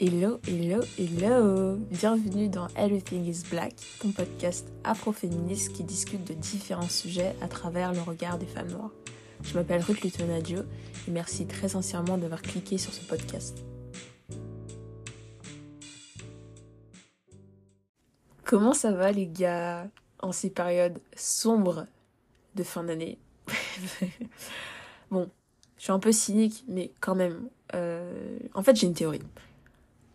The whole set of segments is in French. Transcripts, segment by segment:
Hello, hello, hello Bienvenue dans Everything is Black, ton podcast afroféministe qui discute de différents sujets à travers le regard des femmes noires. Je m'appelle Ruth Lutonadio et merci très sincèrement d'avoir cliqué sur ce podcast. Comment ça va les gars en ces périodes sombres de fin d'année? Bon, je suis un peu cynique, mais quand même, euh, en fait j'ai une théorie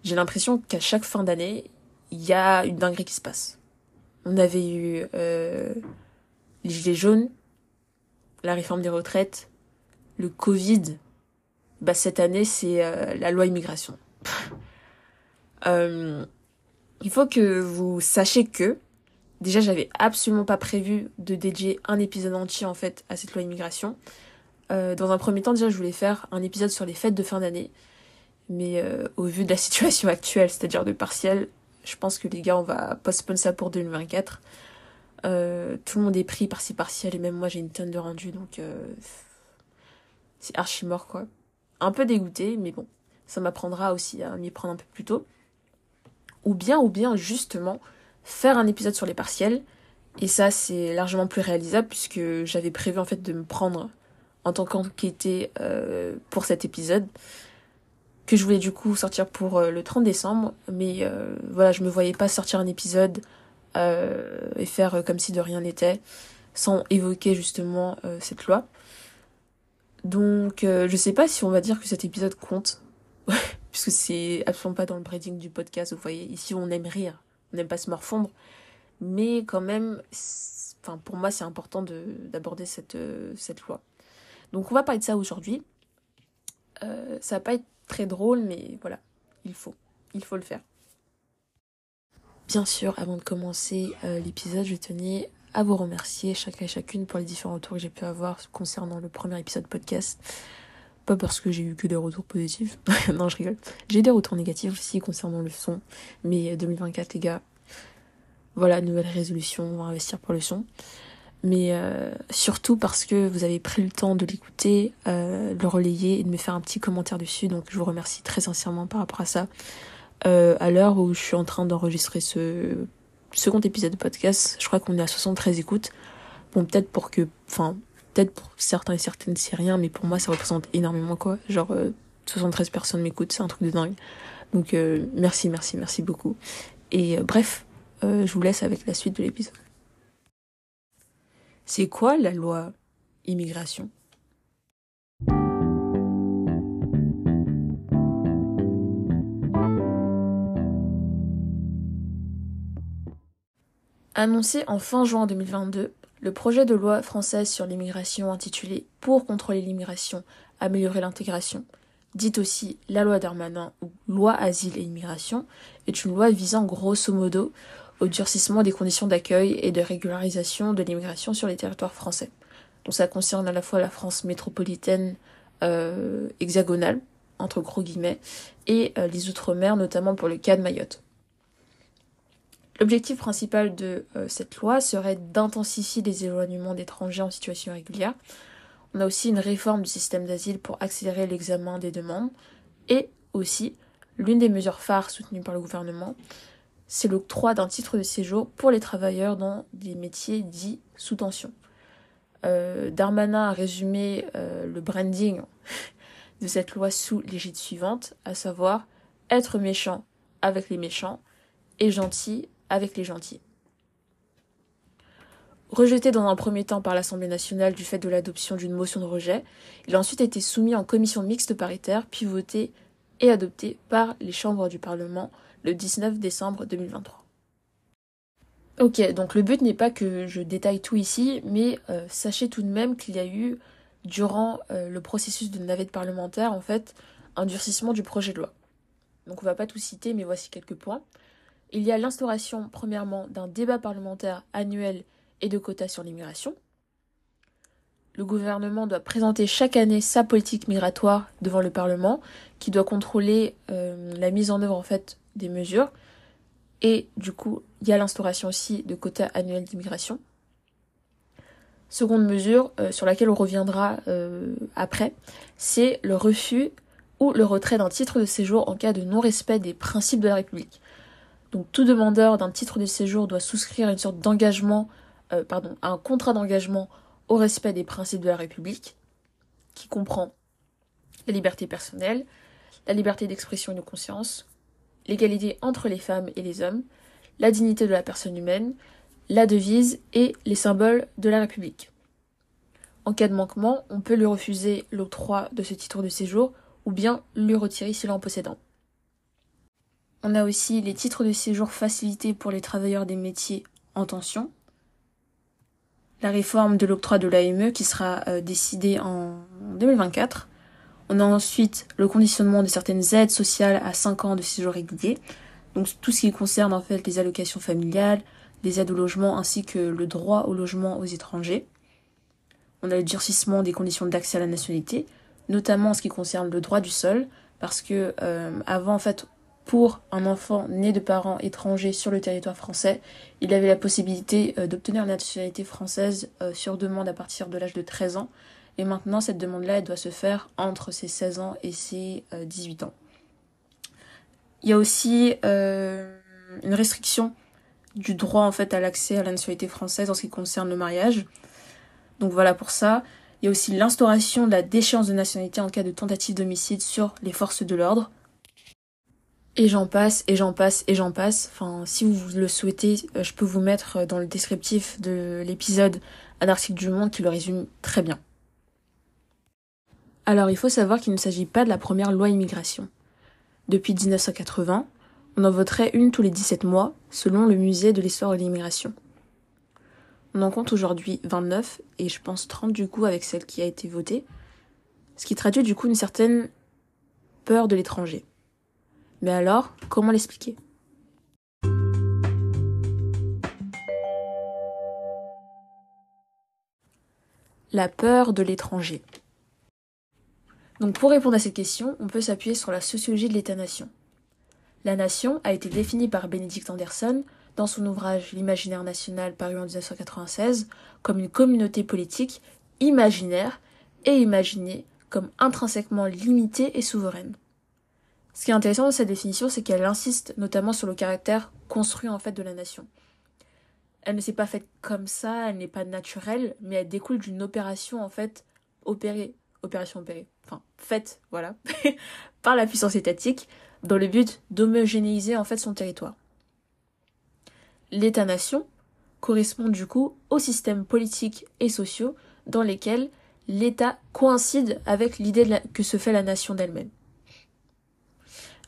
j'ai l'impression qu'à chaque fin d'année, il y a une dinguerie qui se passe. On avait eu euh, les gilets jaunes, la réforme des retraites, le Covid. Bah, cette année, c'est euh, la loi immigration. euh, il faut que vous sachiez que, déjà, j'avais absolument pas prévu de dédier un épisode entier, en fait, à cette loi immigration. Euh, dans un premier temps, déjà, je voulais faire un épisode sur les fêtes de fin d'année. Mais euh, au vu de la situation actuelle, c'est-à-dire de partiel, je pense que les gars, on va postponer ça pour 2024. Euh, tout le monde est pris par-ci partiel et même moi j'ai une tonne de rendu donc euh, c'est archi mort quoi. Un peu dégoûté mais bon, ça m'apprendra aussi à m'y prendre un peu plus tôt. Ou bien, ou bien justement faire un épisode sur les partiels et ça c'est largement plus réalisable puisque j'avais prévu en fait de me prendre en tant qu'enquêté pour cet épisode que je voulais du coup sortir pour euh, le 30 décembre, mais euh, voilà, je me voyais pas sortir un épisode euh, et faire comme si de rien n'était, sans évoquer justement cette loi. Donc je sais pas si on va dire que cet épisode compte, puisque c'est absolument pas dans le breeding du podcast, vous voyez, ici on aime rire, on n'aime pas se morfondre, mais quand même, enfin pour moi c'est important de d'aborder cette, cette loi. Donc on va parler de ça aujourd'hui. Ça va pas être très drôle, mais voilà, il faut, il faut le faire. Bien sûr, avant de commencer euh, l'épisode, je tenais à vous remercier chacun et chacune pour les différents retours que j'ai pu avoir concernant le premier épisode podcast. Pas parce que j'ai eu que des retours positifs, non je rigole. J'ai des retours négatifs aussi concernant le son, mais 2024 les gars, voilà, nouvelle résolution, on va investir pour le son mais euh, surtout parce que vous avez pris le temps de l'écouter, euh, de le relayer et de me faire un petit commentaire dessus. Donc je vous remercie très sincèrement par rapport à ça. Euh, à l'heure où je suis en train d'enregistrer ce second épisode de podcast, je crois qu'on est à 73 écoutes. Bon, peut-être pour que, enfin, peut-être pour certains et certaines c'est rien, mais pour moi ça représente énormément quoi. Genre 73 personnes m'écoutent, c'est un truc de dingue. Donc merci, merci, merci beaucoup. Et bref, je vous laisse avec la suite de l'épisode. C'est quoi la loi immigration? Annoncé en fin juin 2022, le projet de loi française sur l'immigration intitulé Pour contrôler l'immigration, améliorer l'intégration, dite aussi la loi Darmanin ou loi asile et immigration, est une loi visant grosso modo au durcissement des conditions d'accueil et de régularisation de l'immigration sur les territoires français. Donc ça concerne à la fois la France métropolitaine euh, hexagonale, entre gros guillemets, et euh, les Outre-mer, notamment pour le cas de Mayotte. L'objectif principal de euh, cette loi serait d'intensifier les éloignements d'étrangers en situation irrégulière. On a aussi une réforme du système d'asile pour accélérer l'examen des demandes, et aussi, l'une des mesures phares soutenues par le gouvernement, c'est l'octroi d'un titre de séjour pour les travailleurs dans des métiers dits sous tension. Euh, Darmanin a résumé euh, le branding de cette loi sous l'égide suivante, à savoir être méchant avec les méchants et gentil avec les gentils. Rejeté dans un premier temps par l'Assemblée nationale du fait de l'adoption d'une motion de rejet, il a ensuite été soumis en commission mixte paritaire, puis voté et adopté par les chambres du Parlement le 19 décembre 2023. Ok, donc le but n'est pas que je détaille tout ici, mais euh, sachez tout de même qu'il y a eu, durant euh, le processus de navette parlementaire, en fait, un durcissement du projet de loi. Donc on va pas tout citer, mais voici quelques points. Il y a l'instauration, premièrement, d'un débat parlementaire annuel et de quotas sur l'immigration. Le gouvernement doit présenter chaque année sa politique migratoire devant le Parlement, qui doit contrôler euh, la mise en œuvre en fait des mesures. Et du coup, il y a l'instauration aussi de quotas annuels d'immigration. Seconde mesure euh, sur laquelle on reviendra euh, après, c'est le refus ou le retrait d'un titre de séjour en cas de non-respect des principes de la République. Donc tout demandeur d'un titre de séjour doit souscrire une sorte d'engagement, pardon, un contrat d'engagement au respect des principes de la République, qui comprend la liberté personnelle, la liberté d'expression et de conscience, l'égalité entre les femmes et les hommes, la dignité de la personne humaine, la devise et les symboles de la République. En cas de manquement, on peut lui refuser l'octroi de ce titre de séjour ou bien lui retirer s'il en possédant. On a aussi les titres de séjour facilités pour les travailleurs des métiers en tension. La réforme de l'octroi de l'AME qui sera euh, décidée en 2024. On a ensuite le conditionnement de certaines aides sociales à 5 ans de séjour régulier. Donc tout ce qui concerne en fait les allocations familiales, les aides au logement ainsi que le droit au logement aux étrangers. On a le durcissement des conditions d'accès à la nationalité, notamment en ce qui concerne le droit du sol, parce que euh, avant en fait pour un enfant né de parents étrangers sur le territoire français, il avait la possibilité euh, d'obtenir la nationalité française euh, sur demande à partir de l'âge de 13 ans. Et maintenant, cette demande-là, elle doit se faire entre ses 16 ans et ses 18 ans. Il y a aussi une restriction du droit en fait à l'accès à la nationalité française en ce qui concerne le mariage. Donc voilà pour ça. Il y a aussi l'instauration de la déchéance de nationalité en cas de tentative d'homicide sur les forces de l'ordre. Et j'en passe, et j'en passe, et j'en passe. Enfin, si vous le souhaitez, euh, je peux vous mettre dans le descriptif de l'épisode un article du Monde qui le résume très bien. Alors, il faut savoir qu'il ne s'agit pas de la première loi immigration. Depuis 1980, on en voterait une tous les 17 mois, selon le musée de l'histoire de l'immigration. On en compte aujourd'hui 29 et je pense 30 du coup avec celle qui a été votée, ce qui traduit du coup une certaine peur de l'étranger. Mais alors, comment l'expliquer? La peur de l'étranger. Donc pour répondre à cette question, on peut s'appuyer sur la sociologie de l'État-nation. La nation a été définie par Benedict Anderson dans son ouvrage L'imaginaire national paru en 1996 comme une communauté politique imaginaire et imaginée comme intrinsèquement limitée et souveraine. Ce qui est intéressant dans cette définition, c'est qu'elle insiste notamment sur le caractère construit en fait de la nation. Elle ne s'est pas faite comme ça, elle n'est pas naturelle, mais elle découle d'une opération en fait opérée, opération opérée, enfin faite, voilà, par la puissance étatique, dans le but d'homogénéiser en fait son territoire l'État-nation correspond du coup aux systèmes politiques et sociaux dans lesquels l'État coïncide avec l'idée que se fait la nation d'elle-même.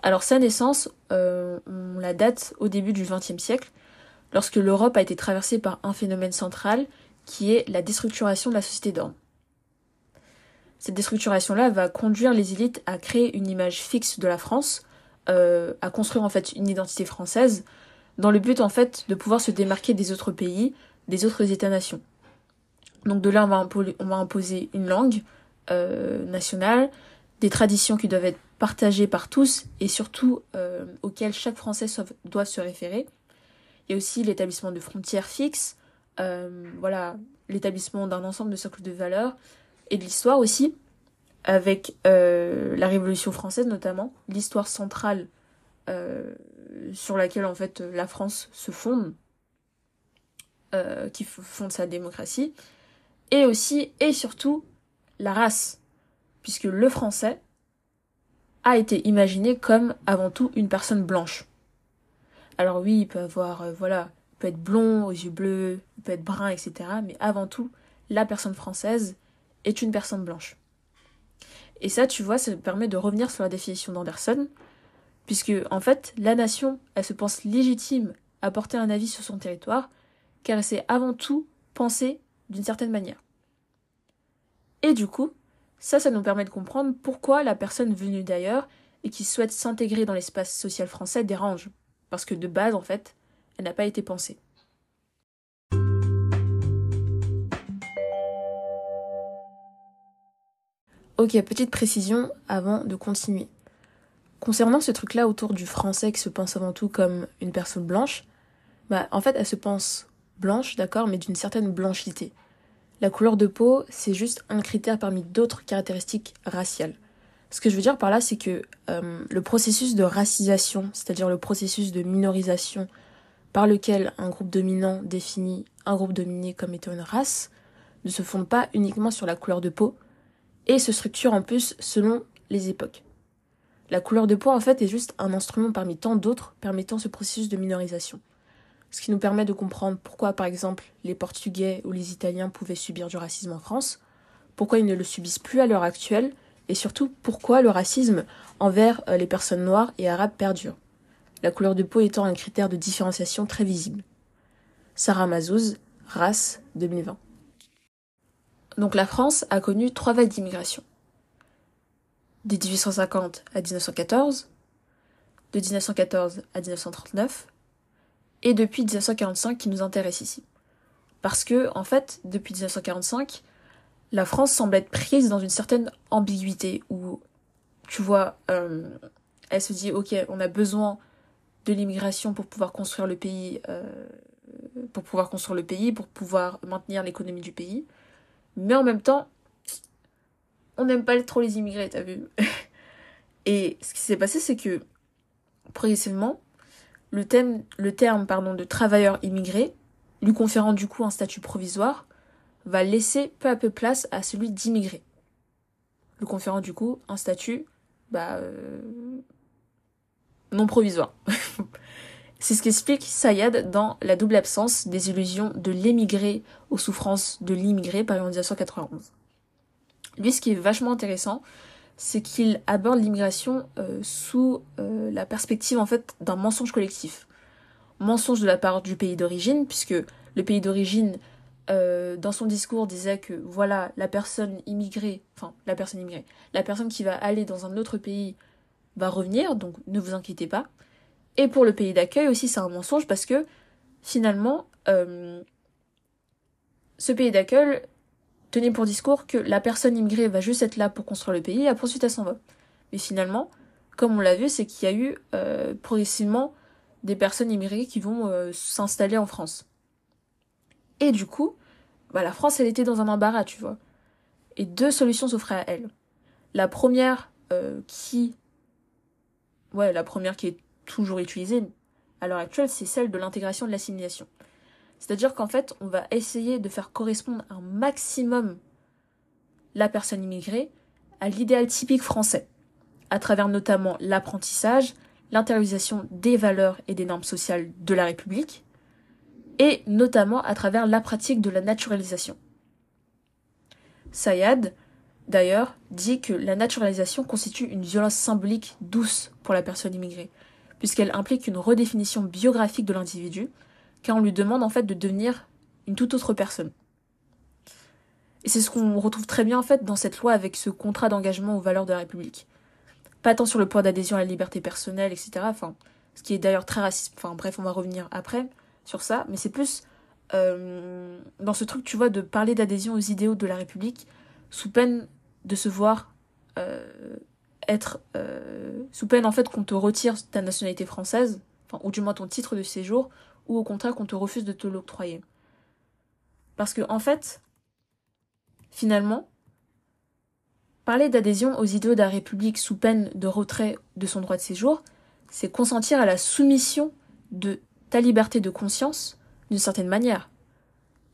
Alors sa naissance, euh, on la date au début du XXe siècle, lorsque l'Europe a été traversée par un phénomène central qui est la déstructuration de la société d'ordre. Cette déstructuration-là va conduire les élites à créer une image fixe de la France, euh, à construire en fait une identité française, dans le but en fait de pouvoir se démarquer des autres pays, des autres États-nations. Donc de là, on va, on va imposer une langue euh, nationale, des traditions qui doivent être partagées par tous et surtout euh, auxquelles chaque Français doit se référer. Il y a aussi l'établissement de frontières fixes, euh, voilà, l'établissement d'un ensemble de socles de valeurs et de l'histoire aussi, avec la Révolution française notamment, l'histoire centrale sur laquelle en fait la France se fonde, euh, qui fonde sa démocratie, et aussi et surtout la race, puisque le français a été imaginé comme avant tout une personne blanche. Alors oui, il peut avoir, euh, voilà, il peut être blond, aux yeux bleus, il peut être brun, etc. Mais avant tout, la personne française est une personne blanche. Et ça, tu vois, ça permet de revenir sur la définition d'Anderson, puisque en fait la nation, elle se pense légitime à porter un avis sur son territoire, car elle s'est avant tout pensée d'une certaine manière. Et du coup, ça, ça nous permet de comprendre pourquoi la personne venue d'ailleurs et qui souhaite s'intégrer dans l'espace social français dérange, parce que de base, en fait, elle n'a pas été pensée. Ok, petite précision avant de continuer. Concernant ce truc-là autour du français qui se pense avant tout comme une personne blanche, bah en fait elle se pense blanche, d'accord, mais d'une certaine blanchité. La couleur de peau, c'est juste un critère parmi d'autres caractéristiques raciales. Ce que je veux dire par là, c'est que euh, le processus de racisation, c'est-à-dire le processus de minorisation par lequel un groupe dominant définit un groupe dominé comme étant une race, ne se fonde pas uniquement sur la couleur de peau et se structure en plus selon les époques. La couleur de peau, en fait, est juste un instrument parmi tant d'autres permettant ce processus de minorisation. Ce qui nous permet de comprendre pourquoi, par exemple, les Portugais ou les Italiens pouvaient subir du racisme en France, pourquoi ils ne le subissent plus à l'heure actuelle, et surtout pourquoi le racisme envers euh, les personnes noires et arabes perdure. La couleur de peau étant un critère de différenciation très visible. Sarah Mazouz, Race, 2020. Donc la France a connu trois vagues d'immigration. De 1850 à 1914, de 1914 à 1939, et depuis 1945 qui nous intéresse ici. Parce que, en fait, depuis 1945, la France semble être prise dans une certaine ambiguïté où, tu vois, euh, elle se dit, ok, on a besoin de l'immigration pour pouvoir construire le pays, euh, pour pouvoir construire le pays, pour pouvoir maintenir l'économie du pays. Mais en même temps, on n'aime pas trop les immigrés, t'as vu Et ce qui s'est passé, c'est que progressivement, le, thème, le terme de travailleur immigré, lui conférant du coup un statut provisoire, va laisser peu à peu place à celui d'immigré. Le conférant du coup un statut bah, euh, non provisoire. C'est ce qu'explique Sayad dans La double absence des illusions de l'émigré aux souffrances de l'immigré par en 1991. Lui, ce qui est vachement intéressant, c'est qu'il aborde l'immigration euh, sous euh, la perspective en fait d'un mensonge collectif. Mensonge de la part du pays d'origine, puisque le pays d'origine, euh, dans son discours, disait que voilà, la personne immigrée, enfin la personne immigrée, la personne qui va aller dans un autre pays va revenir, donc ne vous inquiétez pas. Et pour le pays d'accueil aussi, c'est un mensonge parce que finalement, ce pays d'accueil tenait pour discours que la personne immigrée va juste être là pour construire le pays et ensuite elle s'en va. Mais finalement, comme on l'a vu, c'est qu'il y a eu euh, progressivement des personnes immigrées qui vont euh, s'installer en France. Et du coup, bah, la France, elle était dans un embarras, tu vois. Et deux solutions s'offraient à elle. La première euh, qui... Ouais, la première qui est toujours utilisée à l'heure actuelle, c'est celle de l'intégration de l'assimilation. C'est-à-dire qu'en fait, on va essayer de faire correspondre un maximum la personne immigrée à l'idéal typique français, à travers notamment l'apprentissage, l'intériorisation des valeurs et des normes sociales de la République, et notamment à travers la pratique de la naturalisation. Sayad, d'ailleurs, dit que la naturalisation constitue une violence symbolique douce pour la personne immigrée, puisqu'elle implique une redéfinition biographique de l'individu, car on lui demande en fait de devenir une toute autre personne. Et c'est ce qu'on retrouve très bien en fait dans cette loi avec ce contrat d'engagement aux valeurs de la République. Pas tant sur le point d'adhésion à la liberté personnelle, etc. Enfin, ce qui est d'ailleurs très raciste. Enfin bref, on va revenir après sur ça, mais c'est plus euh, dans ce truc, tu vois, de parler d'adhésion aux idéaux de la République sous peine de se voir euh, être euh, sous peine en fait qu'on te retire ta nationalité française, ou du moins ton titre de séjour, ou au contraire qu'on te refuse de te l'octroyer. Parce que, en fait, finalement, parler d'adhésion aux idéaux de la République sous peine de retrait de son droit de séjour, c'est consentir à la soumission de ta liberté de conscience d'une certaine manière.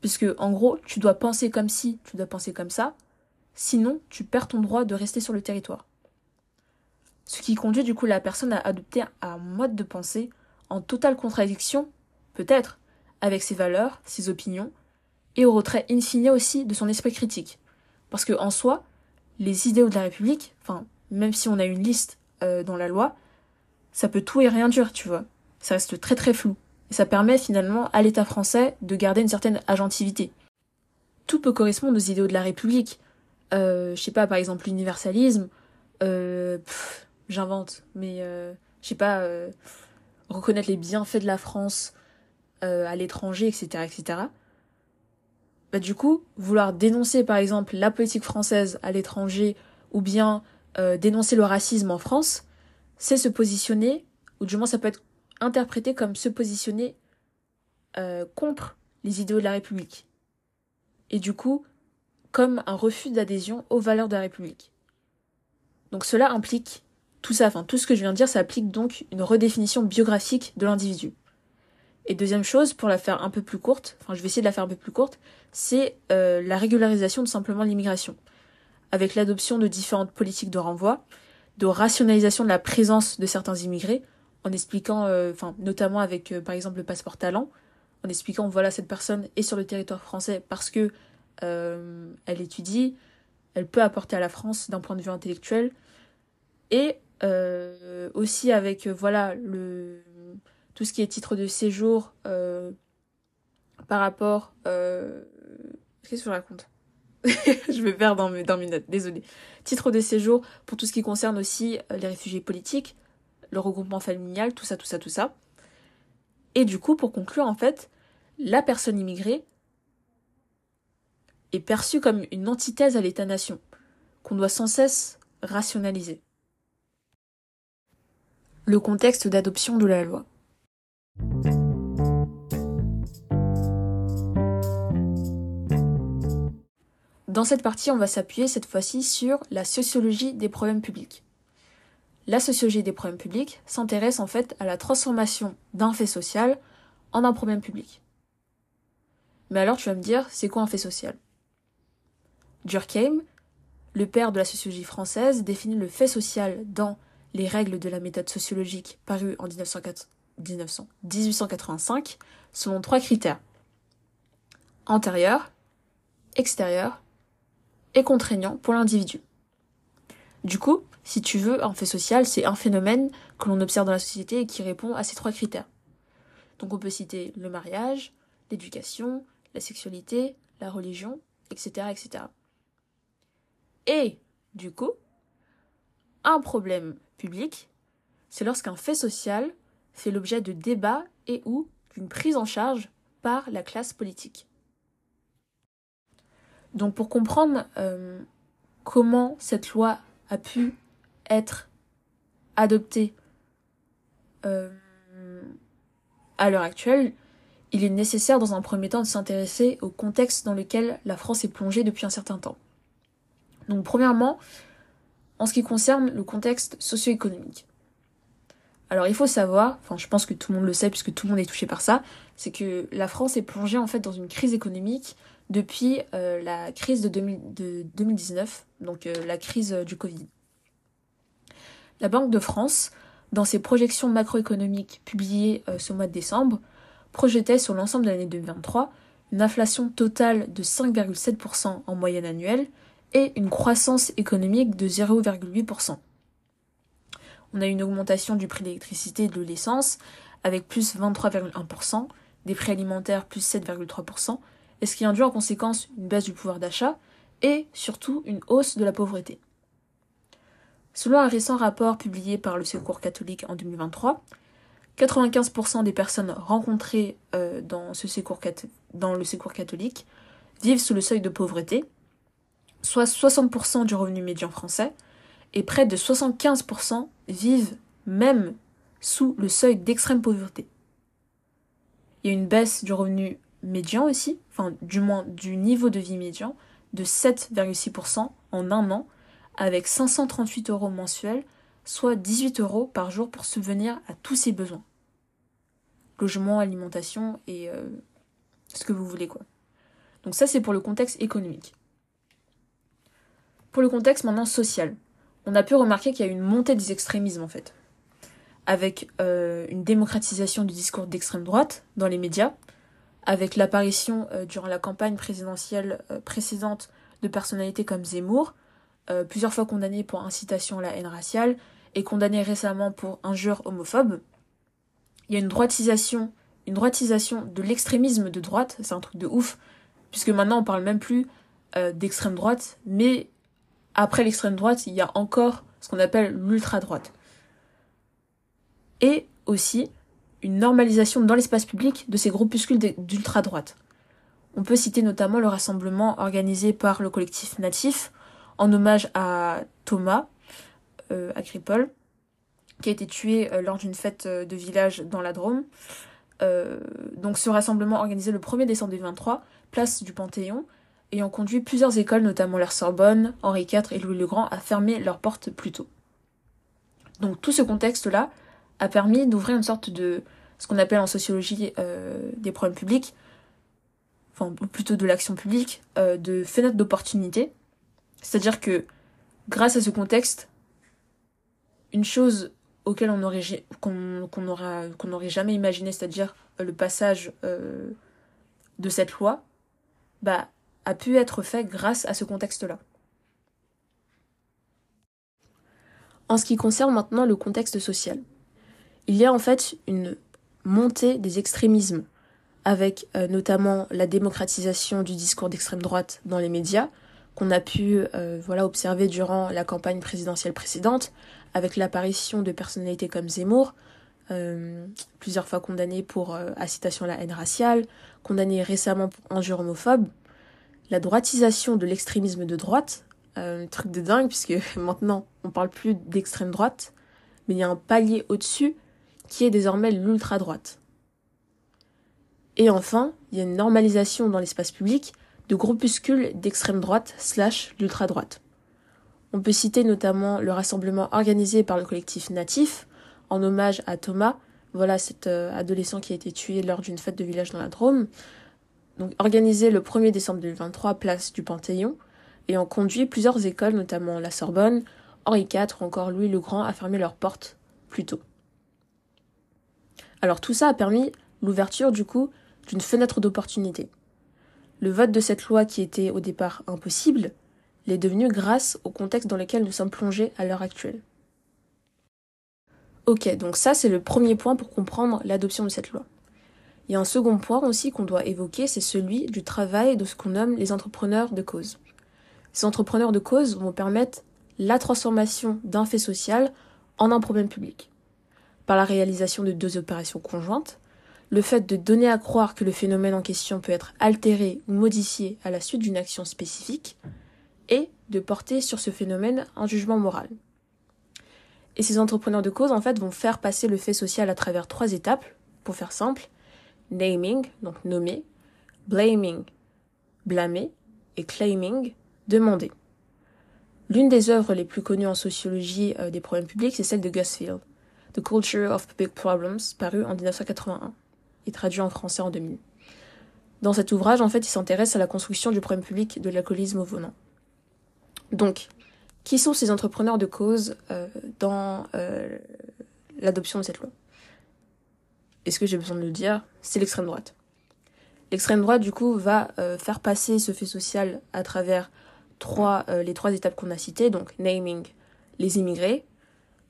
Puisque, en gros, tu dois penser comme si, tu dois penser comme ça, sinon tu perds ton droit de rester sur le territoire. Ce qui conduit du coup la personne à adopter un mode de pensée en totale contradiction peut-être, avec ses valeurs, ses opinions, et au retrait in fine aussi de son esprit critique. Parce que en soi, les idéaux de la République, enfin, même si on a une liste euh, dans la loi, ça peut tout et rien dire, tu vois. Ça reste très très flou. Et ça permet finalement à l'État français de garder une certaine agentivité. Tout peut correspondre aux idéaux de la République. Euh, je sais pas, par exemple, l'universalisme, euh, j'invente, mais euh, je sais pas, euh, reconnaître les bienfaits de la France, euh, à l'étranger, etc., etc. Bah, du coup, vouloir dénoncer par exemple la politique française à l'étranger ou bien euh, dénoncer le racisme en France, c'est se positionner, ou du moins ça peut être interprété comme se positionner euh, contre les idéaux de la République. Et du coup, comme un refus d'adhésion aux valeurs de la République. Donc cela implique tout ça, enfin tout ce que je viens de dire, ça implique donc une redéfinition biographique de l'individu. Et deuxième chose, pour la faire un peu plus courte, enfin je vais essayer de la faire un peu plus courte, c'est euh, la régularisation de simplement l'immigration, avec l'adoption de différentes politiques de renvoi, de rationalisation de la présence de certains immigrés, en expliquant, euh, enfin notamment avec euh, par exemple le passeport talent, en expliquant voilà cette personne est sur le territoire français parce que elle étudie, elle peut apporter à la France d'un point de vue intellectuel, et aussi avec voilà le tout ce qui est titre de séjour euh, par rapport... Euh, qu'est-ce que je raconte Je me perds dans mes, dans mes notes, désolé. Titre de séjour pour tout ce qui concerne aussi euh, les réfugiés politiques, le regroupement familial, tout ça, tout ça, tout ça. Et du coup, pour conclure, en fait, la personne immigrée est perçue comme une antithèse à l'État-nation, qu'on doit sans cesse rationaliser. Le contexte d'adoption de la loi. Dans cette partie, on va s'appuyer cette fois-ci sur la sociologie des problèmes publics. La sociologie des problèmes publics s'intéresse en fait à la transformation d'un fait social en un problème public. Mais alors tu vas me dire, c'est quoi un fait social? Durkheim, le père de la sociologie française, définit le fait social dans Les règles de la méthode sociologique paru en 1885 selon trois critères. Antérieur, extérieur et contraignant pour l'individu. Du coup, si tu veux, un fait social, c'est un phénomène que l'on observe dans la société et qui répond à ces trois critères. Donc on peut citer le mariage, l'éducation, la sexualité, la religion, etc. etc. Et, du coup, un problème public, c'est lorsqu'un fait social fait l'objet de débats et ou d'une prise en charge par la classe politique. Donc pour comprendre euh, comment cette loi a pu être adoptée euh, à l'heure actuelle, il est nécessaire dans un premier temps de s'intéresser au contexte dans lequel la France est plongée depuis un certain temps. Donc premièrement, en ce qui concerne le contexte socio-économique. Alors il faut savoir, enfin je pense que tout le monde le sait puisque tout le monde est touché par ça, c'est que la France est plongée en fait dans une crise économique depuis euh, la crise de, 2019, donc euh, la crise du Covid. La Banque de France, dans ses projections macroéconomiques publiées euh, ce mois de décembre, projetait sur l'ensemble de l'année 2023 une inflation totale de 5,7% en moyenne annuelle et une croissance économique de 0,8%. On a une augmentation du prix de l'électricité et de l'essence avec plus 23,1%, des prix alimentaires plus 7,3%, et ce qui induit en conséquence une baisse du pouvoir d'achat et surtout une hausse de la pauvreté? Selon un récent rapport publié par le Secours catholique en 2023, 95% des personnes rencontrées euh, dans, le Secours catholique vivent sous le seuil de pauvreté, soit 60% du revenu médian français, et près de 75% vivent même sous le seuil d'extrême pauvreté. Il y a une baisse du revenu médian aussi, enfin du moins du niveau de vie médian, de 7,6% en un an, avec 538 euros mensuels, soit 18 euros par jour pour subvenir à tous ses besoins. Logement, alimentation et euh, ce que vous voulez quoi. Donc ça c'est pour le contexte économique. Pour le contexte maintenant social on a pu remarquer qu'il y a une montée des extrémismes en fait, avec euh, une démocratisation du discours d'extrême droite dans les médias, avec l'apparition euh, durant la campagne présidentielle euh, précédente de personnalités comme Zemmour, plusieurs fois condamné pour incitation à la haine raciale et condamné récemment pour injure homophobe. Il y a une droitisation, une droitisation de l'extrémisme de droite, c'est un truc de ouf, puisque maintenant on parle même plus d'extrême droite, mais après l'extrême droite, il y a encore ce qu'on appelle l'ultra-droite. Et aussi une normalisation dans l'espace public de ces groupuscules d'ultra-droite. On peut citer notamment le rassemblement organisé par le collectif Natif en hommage à Thomas euh, Agripol, qui a été tué euh, lors d'une fête euh, de village dans la Drôme. donc ce rassemblement organisé le 1er décembre 2023, place du Panthéon, ayant conduit plusieurs écoles, notamment la Sorbonne, Henri IV et Louis le Grand, à fermer leurs portes plus tôt. Donc tout ce contexte-là a permis d'ouvrir une sorte de ce qu'on appelle en sociologie euh, des problèmes publics, enfin plutôt de l'action publique, euh, de fenêtre d'opportunité. C'est-à-dire que grâce à ce contexte, une chose auquel on aurait qu'on n'aurait jamais imaginé, c'est-à-dire euh, le passage de cette loi, bah a pu être fait grâce à ce contexte-là. En ce qui concerne maintenant le contexte social, il y a en fait une montée des extrémismes avec euh, notamment la démocratisation du discours d'extrême droite dans les médias qu'on a pu euh, voilà observer durant la campagne présidentielle précédente avec l'apparition de personnalités comme Zemmour euh, plusieurs fois condamné pour incitation à la haine raciale, condamné récemment pour injure homophobe, la droitisation de l'extrémisme de droite, un truc de dingue puisque maintenant on parle plus d'extrême droite, mais il y a un palier au-dessus qui est désormais l'ultra droite. Et enfin, il y a une normalisation dans l'espace public de groupuscules d'extrême droite slash d'ultra droite. On peut citer notamment le rassemblement organisé par le collectif Natif en hommage à Thomas, voilà cet euh, adolescent qui a été tué lors d'une fête de village dans la Drôme. Donc organisé le 1er décembre 2023 place du Panthéon et ont conduit plusieurs écoles, notamment la Sorbonne, Henri IV ou encore Louis le Grand à fermer leurs portes plus tôt. Alors tout ça a permis l'ouverture du coup d'une fenêtre d'opportunité. Le vote de cette loi qui était au départ impossible l'est devenu grâce au contexte dans lequel nous sommes plongés à l'heure actuelle. Ok, donc ça c'est le premier point pour comprendre l'adoption de cette loi. Il y a un second point aussi qu'on doit évoquer, c'est celui du travail de ce qu'on nomme les entrepreneurs de cause. Ces entrepreneurs de cause vont permettre la transformation d'un fait social en un problème public. Par la réalisation de deux opérations conjointes, le fait de donner à croire que le phénomène en question peut être altéré ou modifié à la suite d'une action spécifique, et de porter sur ce phénomène un jugement moral. Et ces entrepreneurs de cause, en fait, vont faire passer le fait social à travers trois étapes, pour faire simple, naming, donc nommer, blaming, blâmer, et claiming, demander. L'une des œuvres les plus connues en sociologie euh, des problèmes publics, c'est celle de Gus Field, The Culture of Public Problems, paru en 1981 et traduit en français en 2000. Dans cet ouvrage, en fait, il s'intéresse à la construction du problème public de l'alcoolisme au venant. Donc, qui sont ces entrepreneurs de cause euh, dans euh, l'adoption de cette loi? Est-ce que j'ai besoin de le dire C'est l'extrême droite. L'extrême droite, du coup, va euh, faire passer ce fait social à travers trois, les trois étapes qu'on a citées, donc naming les immigrés,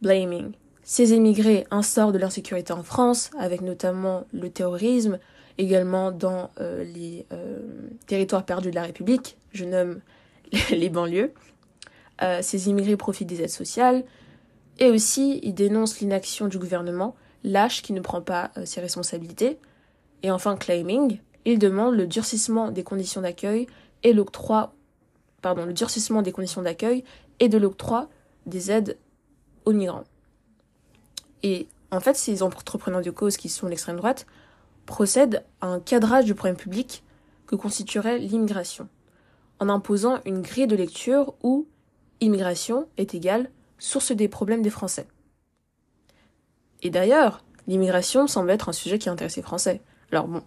blaming ces émigrés instaurent de l'insécurité en France, avec notamment le terrorisme, également dans euh, les euh, territoires perdus de la République, je nomme les banlieues. Euh, ces immigrés profitent des aides sociales, et aussi ils dénoncent l'inaction du gouvernement, lâche qui ne prend pas ses responsabilités. Et enfin, claiming, ils demandent le durcissement des conditions d'accueil et l'octroi, pardon, le durcissement des conditions d'accueil et de l'octroi des aides aux migrants. Et en fait, ces entrepreneurs de cause qui sont l'extrême droite procèdent à un cadrage du problème public que constituerait l'immigration, en imposant une grille de lecture où immigration est égale source des problèmes des Français. Et d'ailleurs, l'immigration semble être un sujet qui intéresse les Français. Alors bon,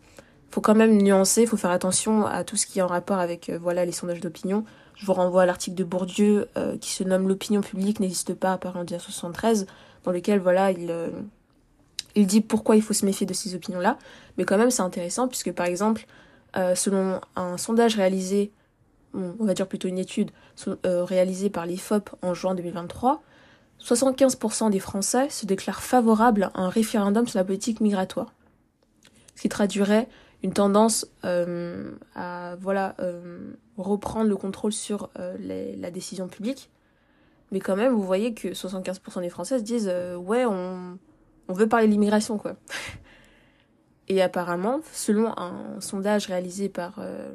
faut quand même nuancer, faut faire attention à tout ce qui est en rapport avec euh, voilà les sondages d'opinion. Je vous renvoie à l'article de Bourdieu euh, qui se nomme L'opinion publique n'existe pas à part en 1973 dans lequel voilà il euh, il dit pourquoi il faut se méfier de ces opinions-là, mais quand même c'est intéressant puisque par exemple selon un sondage réalisé, on va dire plutôt une étude réalisée par l'IFOP en juin 2023, 75% des Français se déclarent favorables à un référendum sur la politique migratoire, ce qui traduirait une tendance à voilà reprendre le contrôle sur la décision publique mais quand même, vous voyez que 75% des Françaises disent euh, ouais, on, on veut parler de l'immigration, quoi. Et apparemment, selon un sondage réalisé par euh,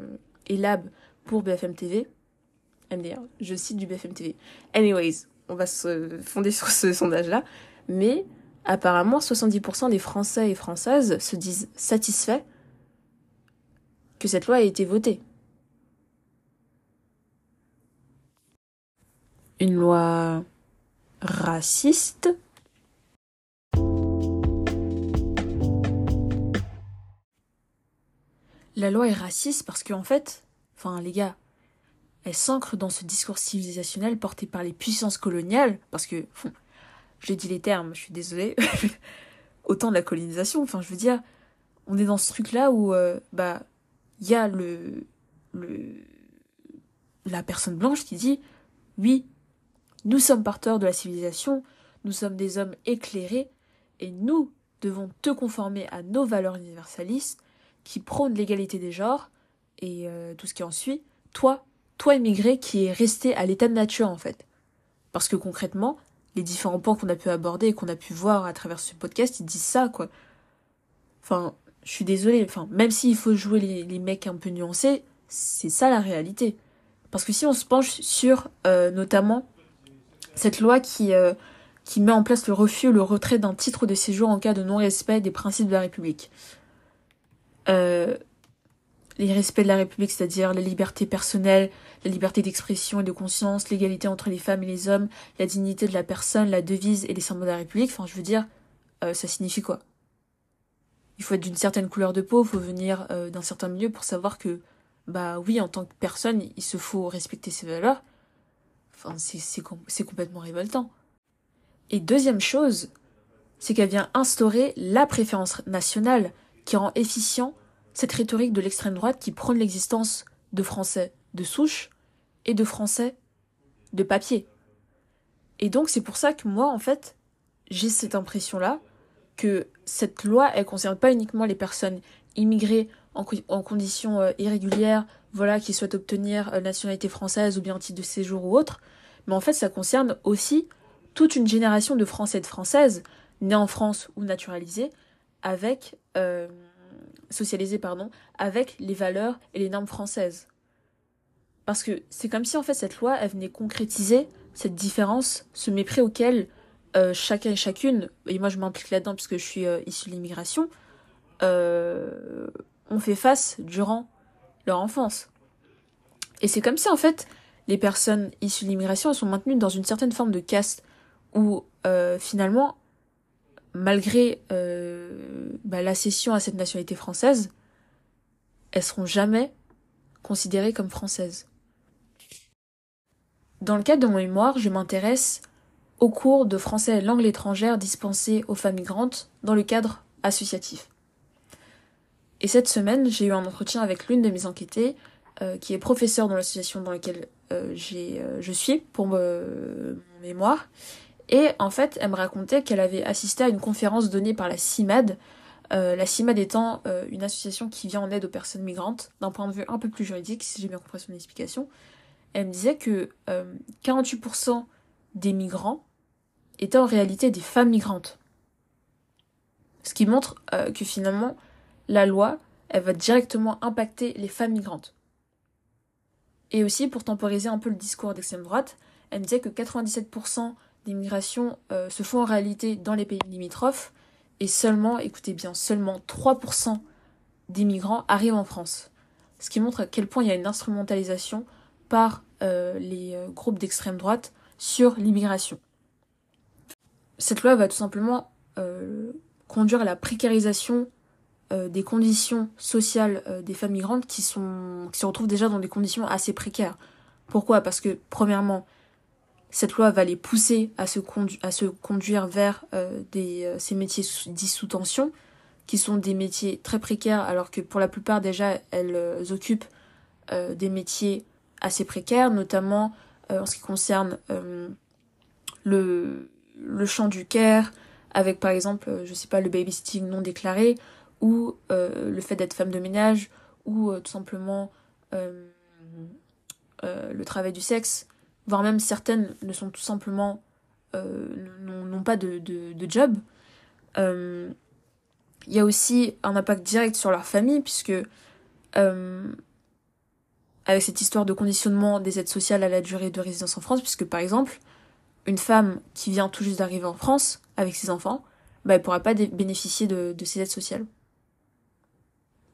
Elab pour BFM TV, MDR, je cite du BFM TV. Anyways, on va se fonder sur ce sondage-là, mais apparemment 70% des Français et Françaises se disent satisfaits que cette loi ait été votée. Une loi raciste La loi est raciste parce qu'en en fait, enfin les gars, elle s'ancre dans ce discours civilisationnel porté par les puissances coloniales, parce que, j'ai dit les termes, je suis désolée, autant de la colonisation, enfin je veux dire, on est dans ce truc-là où, euh, bah, il y a le, la personne blanche qui dit, oui, nous sommes parteurs de la civilisation, nous sommes des hommes éclairés, et nous devons te conformer à nos valeurs universalistes qui prônent l'égalité des genres et euh, tout ce qui en suit. Toi, toi immigré qui est resté à l'état de nature en fait. Parce que concrètement, les différents points qu'on a pu aborder et qu'on a pu voir à travers ce podcast, ils disent ça quoi. Enfin, je suis désolée, enfin, même s'il faut jouer les, mecs un peu nuancés, c'est ça la réalité. Parce que si on se penche sur euh, notamment cette loi qui, euh, qui met en place le refus le retrait d'un titre de séjour en cas de non-respect des principes de la République. Euh, les respects de la République, c'est-à-dire la liberté personnelle, la liberté d'expression et de conscience, l'égalité entre les femmes et les hommes, la dignité de la personne, la devise et les symboles de la République, enfin je veux dire, euh, ça signifie quoi? Il faut être d'une certaine couleur de peau, il faut venir d'un certain milieu pour savoir que, bah oui, en tant que personne, il se faut respecter ses valeurs, Enfin, c'est complètement révoltant. Et deuxième chose, c'est qu'elle vient instaurer la préférence nationale qui rend efficient cette rhétorique de l'extrême droite qui prône l'existence de Français de souche et de Français de papier. Et donc c'est pour ça que moi, en fait, j'ai cette impression-là que cette loi, elle concerne pas uniquement les personnes immigrées en, conditions euh, irrégulières, voilà, qui souhaitent obtenir euh, nationalité française ou bien titre de séjour ou autre, mais en fait ça concerne aussi toute une génération de Français et de Françaises nés en France ou naturalisés avec euh, socialisés pardon avec les valeurs et les normes françaises. Parce que c'est comme si en fait cette loi elle venait concrétiser cette différence ce mépris auquel euh, chacun et chacune et moi je m'implique là-dedans puisque je suis euh, issue de l'immigration euh, ont fait face durant leur enfance. Et c'est comme si en fait les personnes issues de l'immigration sont maintenues dans une certaine forme de caste où finalement, malgré euh, bah, la à cette nationalité française, elles seront jamais considérées comme françaises. Dans le cadre de mon mémoire, je m'intéresse aux cours de français et langue étrangère dispensés aux femmes migrantes dans le cadre associatif. Et cette semaine, j'ai eu un entretien avec l'une de mes enquêtées, euh, qui est professeure dans l'association dans laquelle euh, j'ai, euh, je suis pour mon mémoire. Et en fait, elle me racontait qu'elle avait assisté à une conférence donnée par la CIMAD, la CIMAD étant une association qui vient en aide aux personnes migrantes, d'un point de vue un peu plus juridique, si j'ai bien compris son explication. Elle me disait que 48% des migrants étaient en réalité des femmes migrantes. Ce qui montre que finalement, la loi, elle va directement impacter les femmes migrantes. Et aussi, pour temporiser un peu le discours d'extrême droite, elle me disait que 97% des migrations euh, se font en réalité dans les pays limitrophes et seulement, écoutez bien, seulement 3% des migrants arrivent en France. Ce qui montre à quel point il y a une instrumentalisation par euh, les euh, groupes d'extrême droite sur l'immigration. Cette loi va tout simplement conduire à la précarisation euh, des conditions sociales euh, des femmes migrantes qui, sont, qui se retrouvent déjà dans des conditions assez précaires. Pourquoi? Parce que, premièrement, cette loi va les pousser à se, à se conduire vers euh, des, ces métiers dits sous tension, qui sont des métiers très précaires, alors que pour la plupart déjà, elles occupent des métiers assez précaires, notamment en ce qui concerne le, le champ du care, avec par exemple, je sais pas, le babysitting non déclaré, ou euh, le fait d'être femme de ménage, ou euh, tout simplement euh, le travail du sexe, voire même certaines ne sont tout simplement n'ont pas de, de, job. Il y a aussi un impact direct sur leur famille, puisque avec cette histoire de conditionnement des aides sociales à la durée de résidence en France, puisque par exemple, une femme qui vient tout juste d'arriver en France avec ses enfants, bah, elle pourra pas bénéficier de, ces aides sociales.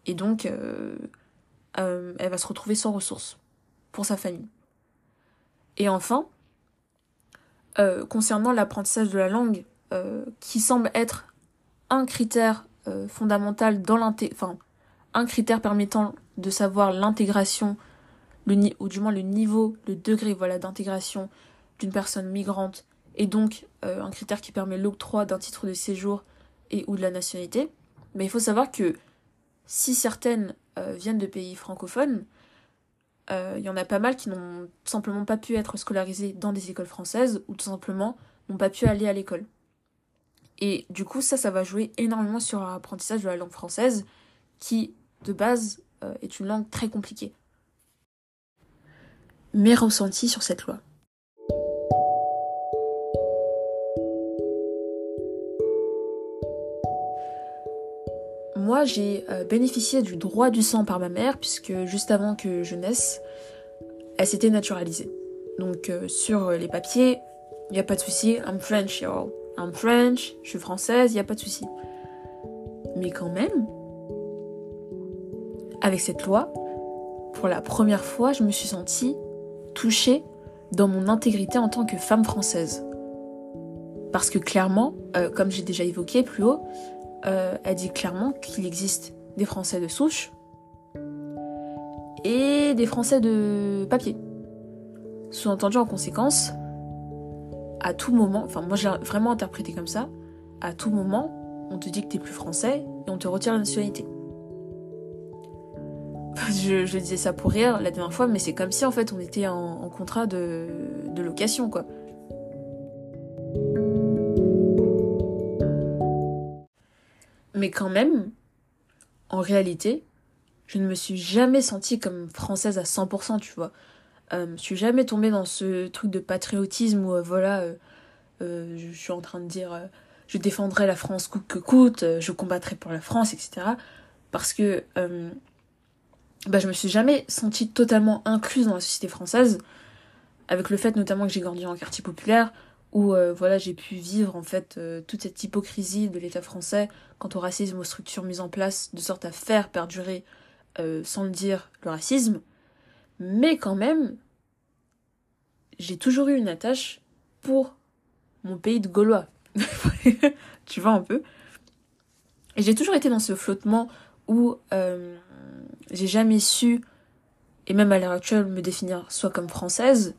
Et donc, euh, euh, elle va se retrouver sans ressources pour sa famille. Et enfin, concernant l'apprentissage de la langue, qui semble être un critère fondamental dans l'intégration, enfin, un critère permettant de savoir l'intégration, ou du moins le niveau, le degré voilà, d'intégration d'une personne migrante, et donc un critère qui permet l'octroi d'un titre de séjour et ou de la nationalité. Mais il faut savoir que si certaines viennent de pays francophones, il euh, y en a pas mal qui n'ont simplement pas pu être scolarisés dans des écoles françaises ou tout simplement n'ont pas pu aller à l'école. Et du coup, ça, ça va jouer énormément sur l'apprentissage de la langue française, qui, de base, euh, est une langue très compliquée. Mes ressentis sur cette loi. J'ai euh, bénéficié du droit du sang par ma mère, puisque juste avant que je naisse, elle s'était naturalisée. Donc, euh, sur les papiers, il n'y a pas de souci. I'm French. I'm French, je suis française, il n'y a pas de souci. Mais quand même, avec cette loi, pour la première fois, je me suis sentie touchée dans mon intégrité en tant que femme française. Parce que clairement, euh, comme j'ai déjà évoqué plus haut, euh, elle dit clairement qu'il existe des Français de souche et des Français de papier. Sous-entendu en conséquence, à tout moment, enfin moi j'ai vraiment interprété comme ça, à tout moment, on te dit que t'es plus français et on te retire la nationalité. Je, je, disais ça pour rire la dernière fois, mais c'est comme si en fait on était en, contrat de, de location quoi. Mais quand même, en réalité, je ne me suis jamais sentie comme française à 100%, tu vois. Euh, je suis jamais tombée dans ce truc de patriotisme où, euh, voilà, euh, euh, je suis en train de dire je défendrai la France coûte que coûte, je combattrai pour la France, etc. Parce que bah, je me suis jamais sentie totalement incluse dans la société française, avec le fait notamment que j'ai grandi en quartier populaire, où euh, voilà j'ai pu vivre en fait euh, toute cette hypocrisie de l'État français quant au racisme aux structures mises en place de sorte à faire perdurer euh, sans le dire le racisme. Mais quand même j'ai toujours eu une attache pour mon pays de Gaulois. Tu vois un peu. Et j'ai toujours été dans ce flottement où j'ai jamais su et même à l'heure actuelle me définir soit comme française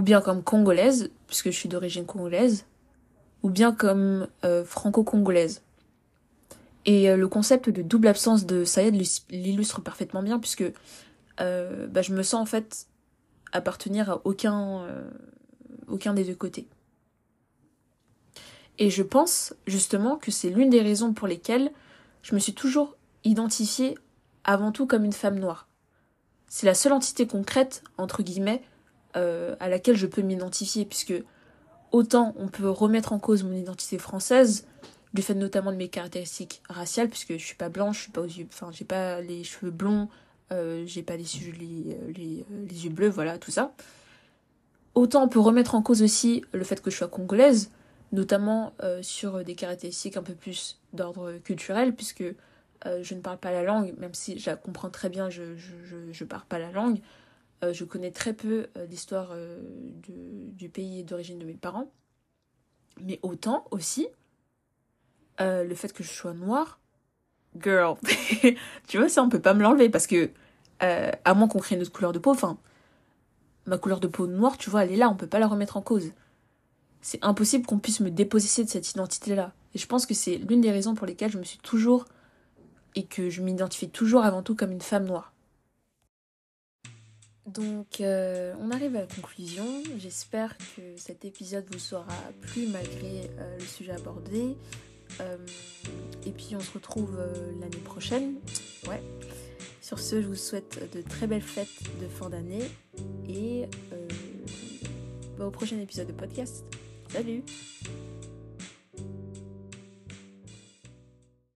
ou bien comme congolaise, puisque je suis d'origine congolaise, ou bien comme euh, franco-congolaise. Et euh, le concept de double absence de Sayed l'illustre parfaitement bien, puisque euh, bah, je me sens en fait appartenir à aucun, aucun des deux côtés. Et je pense justement que c'est l'une des raisons pour lesquelles je me suis toujours identifiée avant tout comme une femme noire. C'est la seule entité concrète, entre guillemets, euh, à laquelle je peux m'identifier, puisque autant on peut remettre en cause mon identité française, du fait notamment de mes caractéristiques raciales, puisque je suis pas blanche, je suis pas aux yeux, enfin j'ai pas les cheveux blonds, euh, j'ai pas les, les, les, les, yeux bleus, voilà, tout ça. Autant on peut remettre en cause aussi le fait que je sois congolaise, notamment euh, sur des caractéristiques un peu plus d'ordre culturel, puisque je ne parle pas la langue, même si je la comprends très bien, je, je, je, je parle pas la langue. Euh, je connais très peu euh, l'histoire euh, du, pays d'origine de mes parents. Mais autant aussi, le fait que je sois noire, girl, tu vois, ça on peut pas me l'enlever parce que, à moins qu'on crée une autre couleur de peau, enfin, ma couleur de peau noire, tu vois, elle est là, on peut pas la remettre en cause. C'est impossible qu'on puisse me dépossesser de cette identité-là. Et je pense que c'est l'une des raisons pour lesquelles je me suis toujours et que je m'identifie toujours avant tout comme une femme noire. Donc euh, on arrive à la conclusion. J'espère que cet épisode vous sera plu malgré euh, le sujet abordé. Euh, et puis on se retrouve l'année prochaine. Ouais. Sur ce, je vous souhaite de très belles fêtes de fin d'année et bah, au prochain épisode de podcast. Salut